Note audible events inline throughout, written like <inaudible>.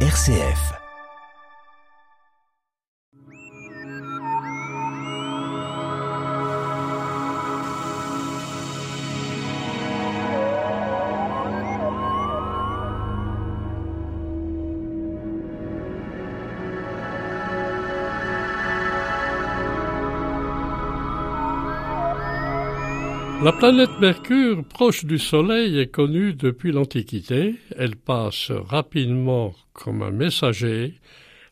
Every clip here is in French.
RCF. La planète Mercure, proche du Soleil, est connue depuis l'Antiquité. Elle passe rapidement comme un messager.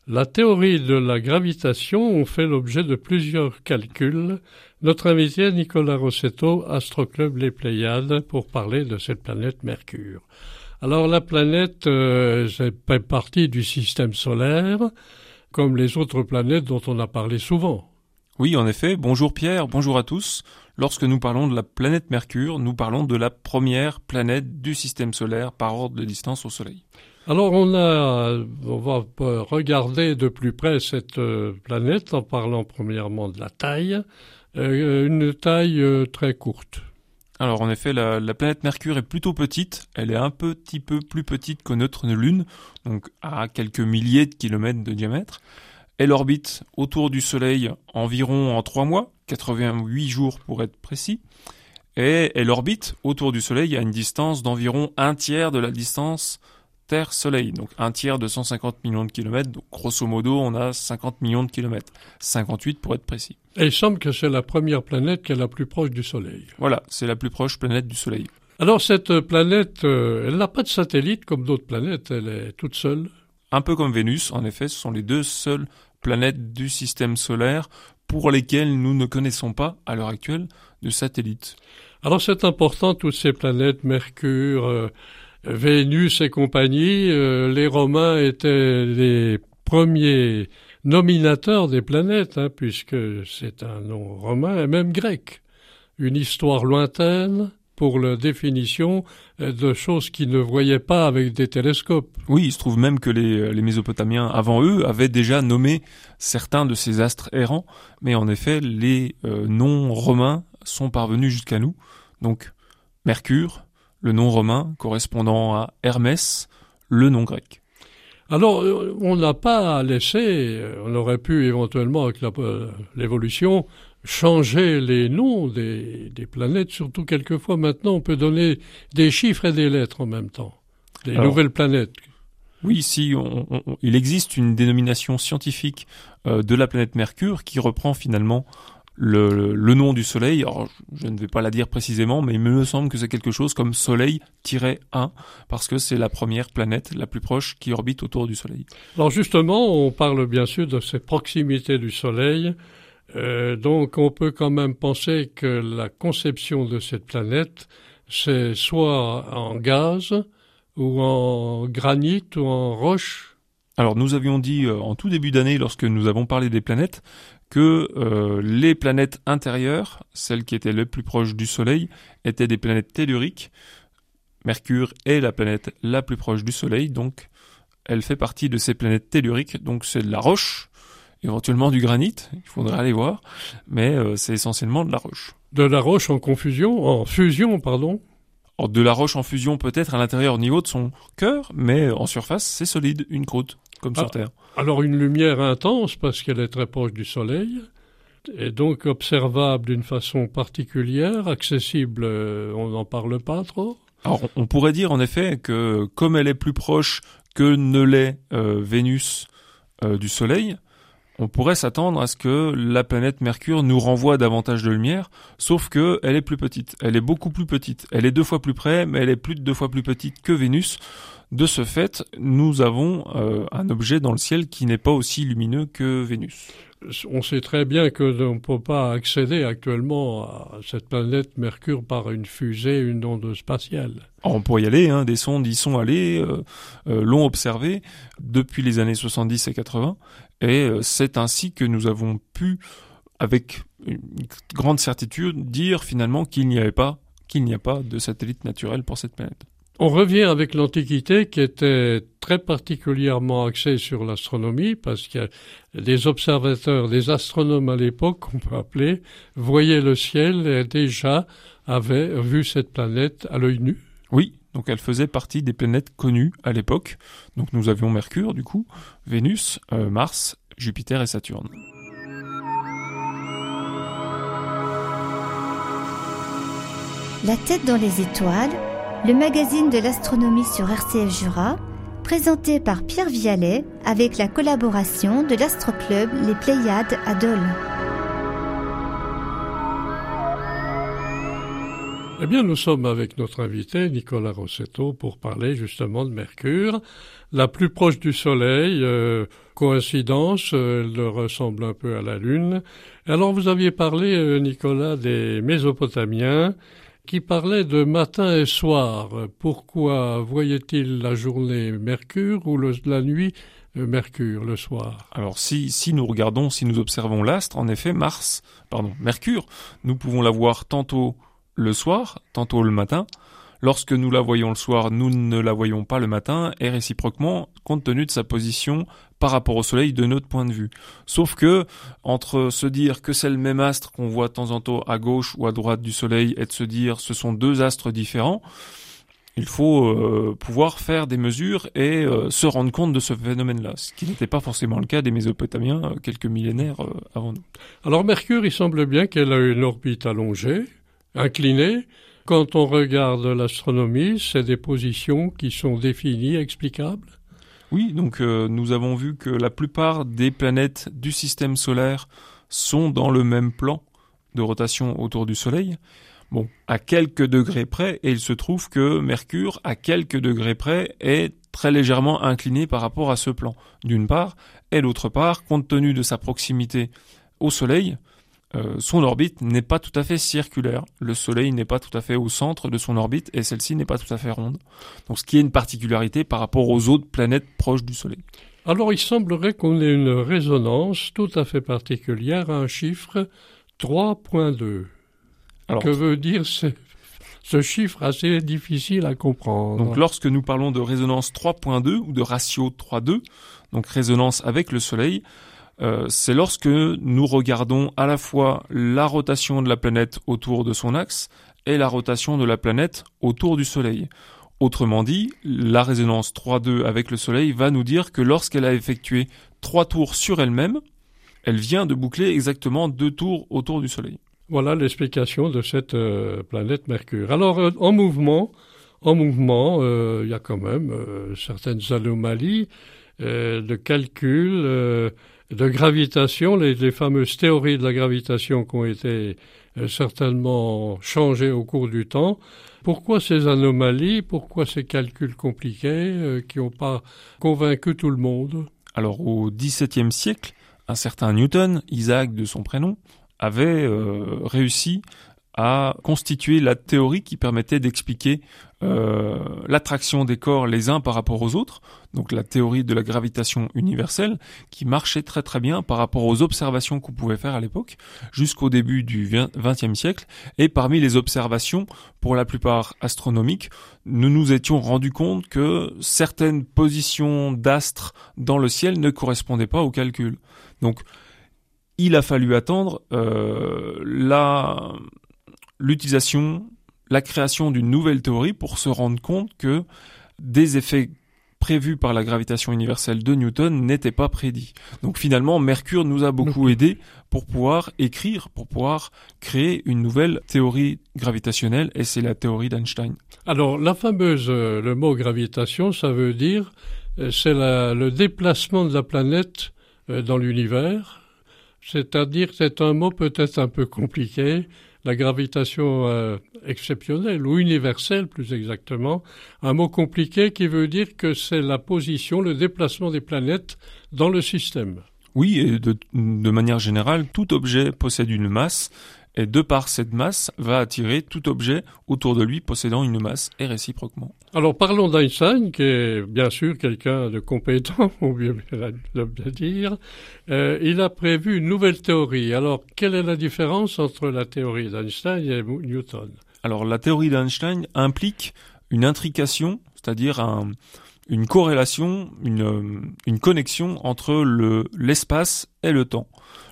La théorie de la gravitation fait l'objet de plusieurs calculs. Notre invité Nicolas Rossetto, Astroclub Les Pléiades, pour parler de cette planète Mercure. Alors la planète euh, fait partie du système solaire, comme les autres planètes dont on a parlé souvent. Oui, en effet. Bonjour Pierre, bonjour à tous. Lorsque nous parlons de la planète Mercure, nous parlons de la première planète du système solaire par ordre de distance au Soleil. Alors on a, on va regarder de plus près cette euh, planète en parlant premièrement de la taille, euh, une taille euh, très courte. Alors en effet, la, la, planète Mercure est plutôt petite. Elle est un petit peu plus petite que notre Lune, donc à quelques milliers de kilomètres de diamètre. Elle orbite autour du Soleil environ en trois mois, 88 jours pour être précis, et elle orbite autour du Soleil à une distance d'environ un tiers de la distance Terre-Soleil, donc un tiers de 150 millions de kilomètres, donc grosso modo on a 50 millions de kilomètres, 58 pour être précis. Et il semble que c'est la première planète qui est la plus proche du Soleil. Voilà, c'est la plus proche planète du Soleil. Alors cette planète, euh, elle n'a pas de satellite comme d'autres planètes, elle est toute seule un peu comme Vénus, en effet, ce sont les deux seules planètes du système solaire pour lesquelles nous ne connaissons pas, à l'heure actuelle, de satellites. Alors c'est important, toutes ces planètes, Mercure, euh, Vénus et compagnie, euh, les Romains étaient les premiers nominateurs des planètes, hein, puisque c'est un nom romain et même grec. Une histoire lointaine, pour la définition euh, de choses qu'ils ne voyaient pas avec des télescopes. Oui, il se trouve même que les, les, Mésopotamiens, avant eux, avaient déjà nommé certains de ces astres errants, mais en effet, les euh, noms romains sont parvenus jusqu'à nous. Donc, Mercure, le nom romain correspondant à Hermès, le nom grec. Alors, euh, on n'a pas laissé, on aurait pu éventuellement, avec l'évolution, changer les noms des, des, planètes, surtout quelquefois maintenant on peut donner des chiffres et des lettres en même temps, des nouvelles planètes. Oui, si on, on, il existe une dénomination scientifique euh, de la planète Mercure qui reprend finalement le, le, nom du Soleil. Alors, je ne vais pas la dire précisément, mais il me semble que c'est quelque chose comme Soleil-1, parce que c'est la première planète la plus proche qui orbite autour du Soleil. Alors justement, on parle bien sûr de cette proximité du Soleil. Euh, donc on peut quand même penser que la conception de cette planète, c'est soit en gaz ou en granit ou en roche. Alors nous avions dit euh, en tout début d'année, lorsque nous avons parlé des planètes, que euh, les planètes intérieures, celles qui étaient les plus proches du Soleil, étaient des planètes telluriques. Mercure est la planète la plus proche du Soleil, donc elle fait partie de ces planètes telluriques, donc c'est de la roche, éventuellement du granit, il faudrait aller voir, mais euh, c'est essentiellement de la roche. De la roche en confusion, en fusion, pardon De la roche en fusion peut-être à l'intérieur au niveau de son cœur, mais en surface c'est solide, une croûte, comme sur ah, Terre. Alors une lumière intense parce qu'elle est très proche du Soleil, et donc observable d'une façon particulière, accessible, euh, on n'en parle pas trop alors, on pourrait dire en effet que comme elle est plus proche que ne l'est euh, Vénus euh, du Soleil, on pourrait s'attendre à ce que la planète Mercure nous renvoie davantage de lumière, sauf que elle est plus petite. Elle est beaucoup plus petite. Elle est deux fois plus près, mais elle est plus de deux fois plus petite que Vénus. De ce fait, nous avons euh, un objet dans le ciel qui n'est pas aussi lumineux que Vénus. On sait très bien que l'on ne peut pas accéder actuellement à cette planète Mercure par une fusée, une onde spatiale. On pourrait y aller, hein, des sondes y sont allées, euh, euh, l'ont observé depuis les années 70 et 80, et euh, c'est ainsi que nous avons pu, avec une grande certitude, dire finalement qu'il n'y avait pas, qu'il n'y a pas de satellite naturel pour cette planète. On revient avec l'Antiquité qui était très particulièrement axée sur l'astronomie parce que des observateurs, des astronomes à l'époque, on peut appeler, voyaient le ciel et déjà avaient vu cette planète à l'œil nu. Oui, Donc elle faisait partie des planètes connues à l'époque. Donc nous avions Mercure du coup, Vénus, euh, Mars, Jupiter et Saturne. La tête dans les étoiles, le magazine de l'astronomie sur RCF Jura, présenté par Pierre Vialet avec la collaboration de l'Astroclub Les Pléiades à Dole. Eh bien, nous sommes avec notre invité Nicolas Rossetto pour parler justement de Mercure, la plus proche du Soleil. Euh, coïncidence, euh, elle ressemble un peu à la Lune. Alors, vous aviez parlé, euh, Nicolas, des Mésopotamiens qui parlait de matin et soir. Pourquoi voyait-il la journée Mercure ou la nuit euh, Mercure le soir? Alors si, si nous regardons, si nous observons l'astre, en effet, Mars, pardon, Mercure, nous pouvons la voir tantôt le soir, tantôt le matin. Lorsque nous la voyons le soir, nous ne la voyons pas le matin, et réciproquement, compte tenu de sa position par rapport au Soleil de notre point de vue. Sauf que, entre se dire que c'est le même astre qu'on voit de temps en temps à gauche ou à droite du Soleil, et de se dire ce sont deux astres différents, il faut euh, pouvoir faire des mesures et euh, se rendre compte de ce phénomène-là, ce qui n'était pas forcément le cas des Mésopotamiens euh, quelques millénaires avant nous. Alors Mercure, il semble bien qu'elle a une orbite allongée, inclinée, quand on regarde l'astronomie, c'est des positions qui sont définies, explicables. Oui, donc euh, nous avons vu que la plupart des planètes du système solaire sont dans le même plan de rotation autour du Soleil. Bon, à quelques degrés près, et il se trouve que Mercure, à quelques degrés près, est très légèrement incliné par rapport à ce plan, d'une part, et d'autre part, compte tenu de sa proximité au Soleil, euh, son orbite n'est pas tout à fait circulaire. Le Soleil n'est pas tout à fait au centre de son orbite et celle-ci n'est pas tout à fait ronde. Donc ce qui est une particularité par rapport aux autres planètes proches du Soleil. Alors il semblerait qu'on ait une résonance tout à fait particulière à un chiffre 3.2. Que veut dire ce, ce chiffre assez difficile à comprendre? Donc lorsque nous parlons de résonance 3.2 ou de ratio 3.2, donc résonance avec le Soleil, euh, c'est lorsque nous regardons à la fois la rotation de la planète autour de son axe et la rotation de la planète autour du Soleil. Autrement dit, la résonance 3-2 avec le Soleil va nous dire que lorsqu'elle a effectué trois tours sur elle-même, elle vient de boucler exactement deux tours autour du Soleil. Voilà l'explication de cette euh, planète Mercure. Alors, euh, en mouvement, en mouvement, il y a quand même certaines anomalies de calcul de gravitation, les, fameuses théories de la gravitation qui ont été euh, certainement changées au cours du temps. Pourquoi ces anomalies? Pourquoi ces calculs compliqués euh, qui n'ont pas convaincu tout le monde? Alors au XVIIe siècle, un certain Newton, Isaac de son prénom, avait euh, réussi à constituer la théorie qui permettait d'expliquer euh, l'attraction des corps les uns par rapport aux autres, donc la théorie de la gravitation universelle, qui marchait très très bien par rapport aux observations qu'on pouvait faire à l'époque, jusqu'au début du XXe siècle, et parmi les observations, pour la plupart astronomiques, nous nous étions rendus compte que certaines positions d'astres dans le ciel ne correspondaient pas au calcul. Donc, il a fallu attendre euh, la l'utilisation, la création d'une nouvelle théorie pour se rendre compte que des effets prévus par la gravitation universelle de Newton n'étaient pas prédits. Donc finalement, Mercure nous a beaucoup aidé pour pouvoir écrire, pour pouvoir créer une nouvelle théorie gravitationnelle, et c'est la théorie d'Einstein. Alors la fameuse, euh, le mot gravitation, ça veut dire, euh, c'est le déplacement de la planète euh, dans l'univers, c'est-à-dire c'est un mot peut-être un peu compliqué, la gravitation euh, exceptionnelle ou universelle plus exactement, un mot compliqué qui veut dire que c'est la position, le déplacement des planètes dans le système. Oui, et de, de manière générale, tout objet possède une masse et de par cette masse va attirer tout objet autour de lui possédant une masse et réciproquement. Alors parlons d'Einstein, qui est bien sûr quelqu'un de compétent, <laughs> on bien le dire. Euh, il a prévu une nouvelle théorie. Alors quelle est la différence entre la théorie d'Einstein et Newton? Alors la théorie d'Einstein implique une intrication, c'est-à-dire un, une corrélation, une, euh, connexion entre le, l'espace et le temps.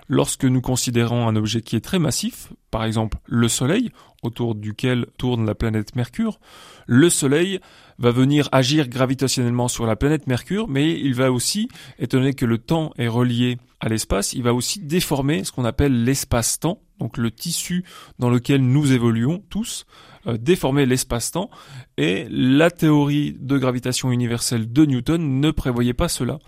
Lorsque nous considérons un objet qui est très massif, par exemple le Soleil, autour duquel tourne la planète Mercure, le Soleil va venir agir gravitationnellement sur la planète Mercure, mais il va aussi, étant donné que le temps est relié à l'espace, il va aussi déformer ce qu'on appelle l'espace-temps, donc le tissu dans lequel nous évoluons tous, euh, déformer l'espace-temps, et la théorie de gravitation universelle de Newton ne prévoyait pas cela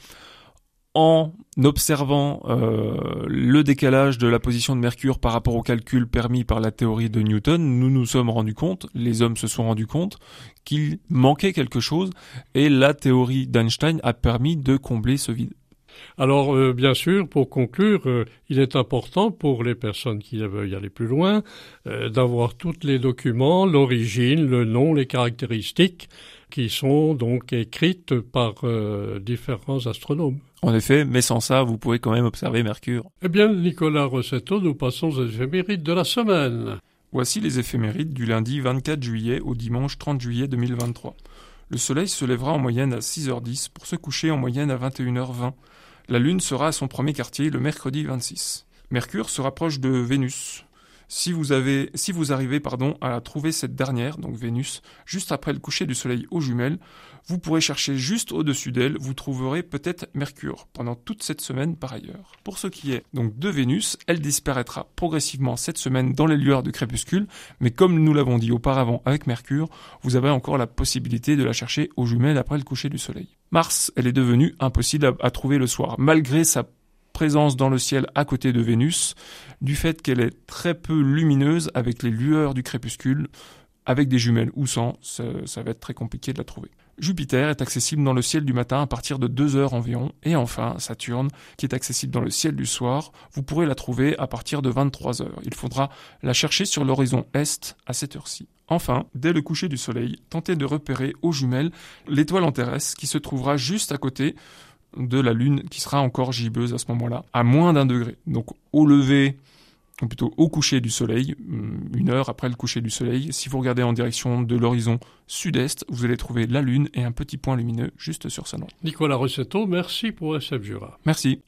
en observant euh, le décalage de la position de Mercure par rapport au calcul permis par la théorie de Newton, nous nous sommes rendus compte, les hommes se sont rendus compte, qu'il manquait quelque chose et la théorie d'Einstein a permis de combler ce vide. Alors, euh, bien sûr, pour conclure, euh, il est important pour les personnes qui veulent aller plus loin d'avoir tous les documents, l'origine, le nom, les caractéristiques qui sont donc écrites par différents astronomes. En effet, mais sans ça, vous pouvez quand même observer Mercure. Eh bien, Nicolas Rossetto, nous passons aux éphémérides de la semaine. Voici les éphémérides du lundi 24 juillet au dimanche 30 juillet 2023. Le soleil se lèvera en moyenne à 6h10 pour se coucher en moyenne à 21h20. La lune sera à son premier quartier le mercredi 26. Mercure se rapproche de Vénus. Si vous, avez, si vous arrivez pardon, à trouver cette dernière, donc Vénus, juste après le coucher du Soleil aux jumelles, vous pourrez chercher juste au-dessus d'elle, vous trouverez peut-être Mercure, pendant toute cette semaine par ailleurs. Pour ce qui est donc de Vénus, elle disparaîtra progressivement cette semaine dans les lueurs du crépuscule, mais comme nous l'avons dit auparavant avec Mercure, vous avez encore la possibilité de la chercher aux jumelles après le coucher du Soleil. Mars, elle est devenue impossible à, à trouver le soir, malgré sa présence dans le ciel à côté de Vénus, du fait qu'elle est très peu lumineuse avec les lueurs du crépuscule, avec des jumelles ou sans, ça, va être très compliqué de la trouver. Jupiter est accessible dans le ciel du matin à partir de 2 heures environ, et enfin Saturne, qui est accessible dans le ciel du soir, vous pourrez la trouver à partir de 23 heures. Il faudra la chercher sur l'horizon est à cette heure-ci. Enfin, dès le coucher du soleil, tentez de repérer aux jumelles l'étoile en terrestre qui se trouvera juste à côté de la Lune qui sera encore gibbeuse à ce moment-là, à moins d'un degré. Donc au lever, ou plutôt au coucher du soleil, hum, une heure après le coucher du soleil, si vous regardez en direction de l'horizon sud-est, vous allez trouver la Lune et un petit point lumineux juste sur sa nom. Nicolas Rossetto, merci pour SF Jura. Merci.